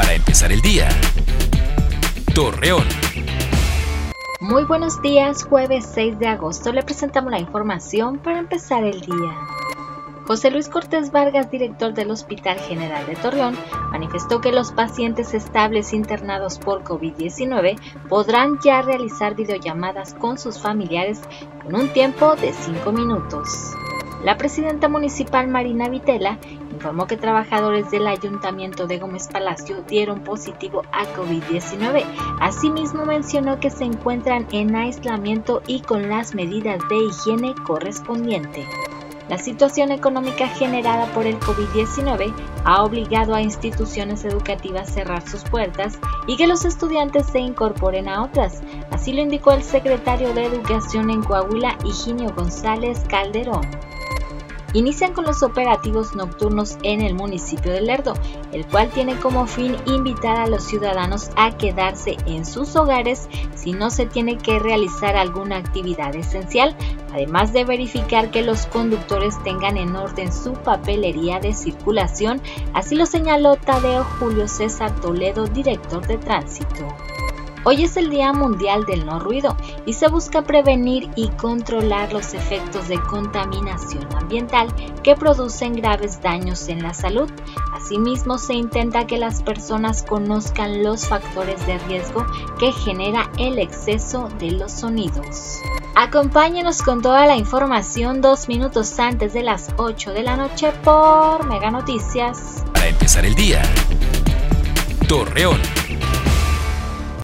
para empezar el día. Torreón. Muy buenos días, jueves 6 de agosto le presentamos la información para empezar el día. José Luis Cortés Vargas, director del Hospital General de Torreón, manifestó que los pacientes estables internados por COVID-19 podrán ya realizar videollamadas con sus familiares con un tiempo de 5 minutos. La presidenta municipal Marina Vitela informó que trabajadores del ayuntamiento de Gómez Palacio dieron positivo a COVID-19. Asimismo mencionó que se encuentran en aislamiento y con las medidas de higiene correspondientes. La situación económica generada por el COVID-19 ha obligado a instituciones educativas a cerrar sus puertas y que los estudiantes se incorporen a otras. Así lo indicó el secretario de Educación en Coahuila, Higinio González Calderón inician con los operativos nocturnos en el municipio de Lerdo, el cual tiene como fin invitar a los ciudadanos a quedarse en sus hogares si no se tiene que realizar alguna actividad esencial, además de verificar que los conductores tengan en orden su papelería de circulación, así lo señaló Tadeo Julio César Toledo, director de tránsito. Hoy es el Día Mundial del No Ruido y se busca prevenir y controlar los efectos de contaminación ambiental que producen graves daños en la salud. Asimismo, se intenta que las personas conozcan los factores de riesgo que genera el exceso de los sonidos. Acompáñenos con toda la información dos minutos antes de las 8 de la noche por Mega Noticias. Para empezar el día, Torreón.